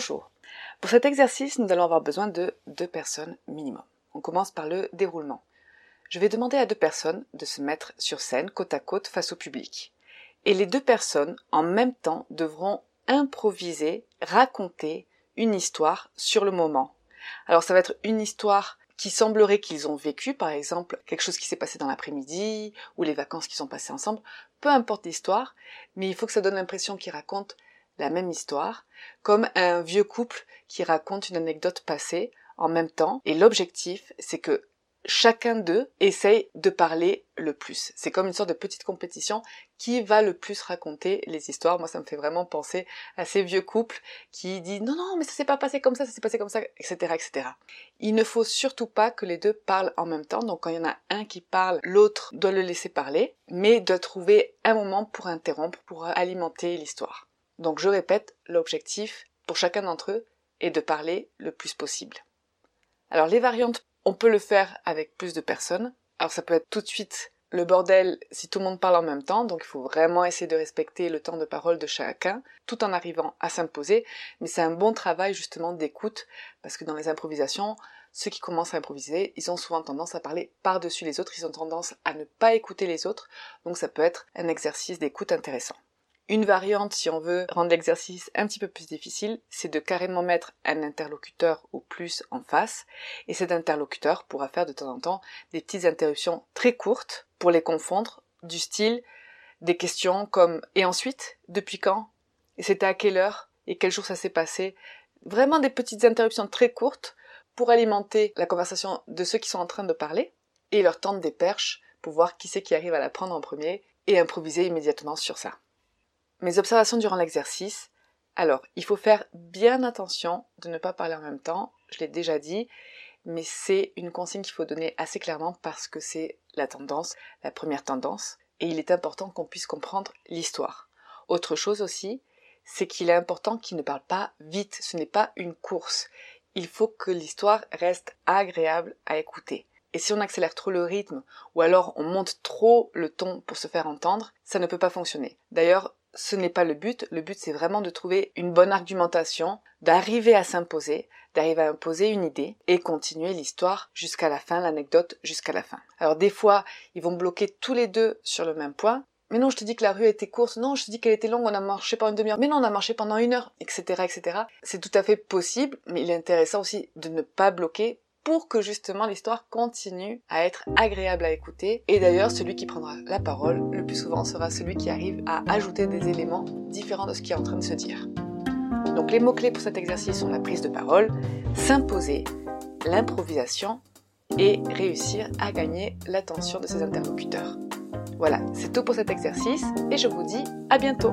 Bonjour. Pour cet exercice, nous allons avoir besoin de deux personnes minimum. On commence par le déroulement. Je vais demander à deux personnes de se mettre sur scène côte à côte face au public. Et les deux personnes, en même temps, devront improviser, raconter une histoire sur le moment. Alors ça va être une histoire qui semblerait qu'ils ont vécu, par exemple quelque chose qui s'est passé dans l'après-midi, ou les vacances qui sont passées ensemble, peu importe l'histoire, mais il faut que ça donne l'impression qu'ils racontent la même histoire, comme un vieux couple qui raconte une anecdote passée en même temps, et l'objectif c'est que chacun d'eux essaye de parler le plus. C'est comme une sorte de petite compétition qui va le plus raconter les histoires. Moi, ça me fait vraiment penser à ces vieux couples qui disent non, non, mais ça s'est pas passé comme ça, ça s'est passé comme ça, etc., etc. Il ne faut surtout pas que les deux parlent en même temps. Donc, quand il y en a un qui parle, l'autre doit le laisser parler, mais doit trouver un moment pour interrompre, pour alimenter l'histoire. Donc, je répète, l'objectif pour chacun d'entre eux est de parler le plus possible. Alors, les variantes on peut le faire avec plus de personnes. Alors ça peut être tout de suite le bordel si tout le monde parle en même temps, donc il faut vraiment essayer de respecter le temps de parole de chacun, tout en arrivant à s'imposer, mais c'est un bon travail justement d'écoute, parce que dans les improvisations, ceux qui commencent à improviser, ils ont souvent tendance à parler par-dessus les autres, ils ont tendance à ne pas écouter les autres, donc ça peut être un exercice d'écoute intéressant. Une variante, si on veut rendre l'exercice un petit peu plus difficile, c'est de carrément mettre un interlocuteur ou plus en face, et cet interlocuteur pourra faire de temps en temps des petites interruptions très courtes pour les confondre, du style des questions comme et ensuite, depuis quand, et c'était à quelle heure, et quel jour ça s'est passé, vraiment des petites interruptions très courtes pour alimenter la conversation de ceux qui sont en train de parler, et leur tendre des perches pour voir qui c'est qui arrive à la prendre en premier, et improviser immédiatement sur ça. Mes observations durant l'exercice. Alors, il faut faire bien attention de ne pas parler en même temps, je l'ai déjà dit, mais c'est une consigne qu'il faut donner assez clairement parce que c'est la tendance, la première tendance, et il est important qu'on puisse comprendre l'histoire. Autre chose aussi, c'est qu'il est important qu'il ne parle pas vite, ce n'est pas une course. Il faut que l'histoire reste agréable à écouter. Et si on accélère trop le rythme, ou alors on monte trop le ton pour se faire entendre, ça ne peut pas fonctionner. D'ailleurs, ce n'est pas le but. Le but, c'est vraiment de trouver une bonne argumentation, d'arriver à s'imposer, d'arriver à imposer une idée et continuer l'histoire jusqu'à la fin, l'anecdote jusqu'à la fin. Alors des fois, ils vont bloquer tous les deux sur le même point. Mais non, je te dis que la rue était courte. Non, je te dis qu'elle était longue. On a marché pendant une demi-heure. Mais non, on a marché pendant une heure, etc., etc. C'est tout à fait possible, mais il est intéressant aussi de ne pas bloquer pour que justement l'histoire continue à être agréable à écouter. Et d'ailleurs, celui qui prendra la parole le plus souvent sera celui qui arrive à ajouter des éléments différents de ce qui est en train de se dire. Donc les mots-clés pour cet exercice sont la prise de parole, s'imposer, l'improvisation et réussir à gagner l'attention de ses interlocuteurs. Voilà, c'est tout pour cet exercice et je vous dis à bientôt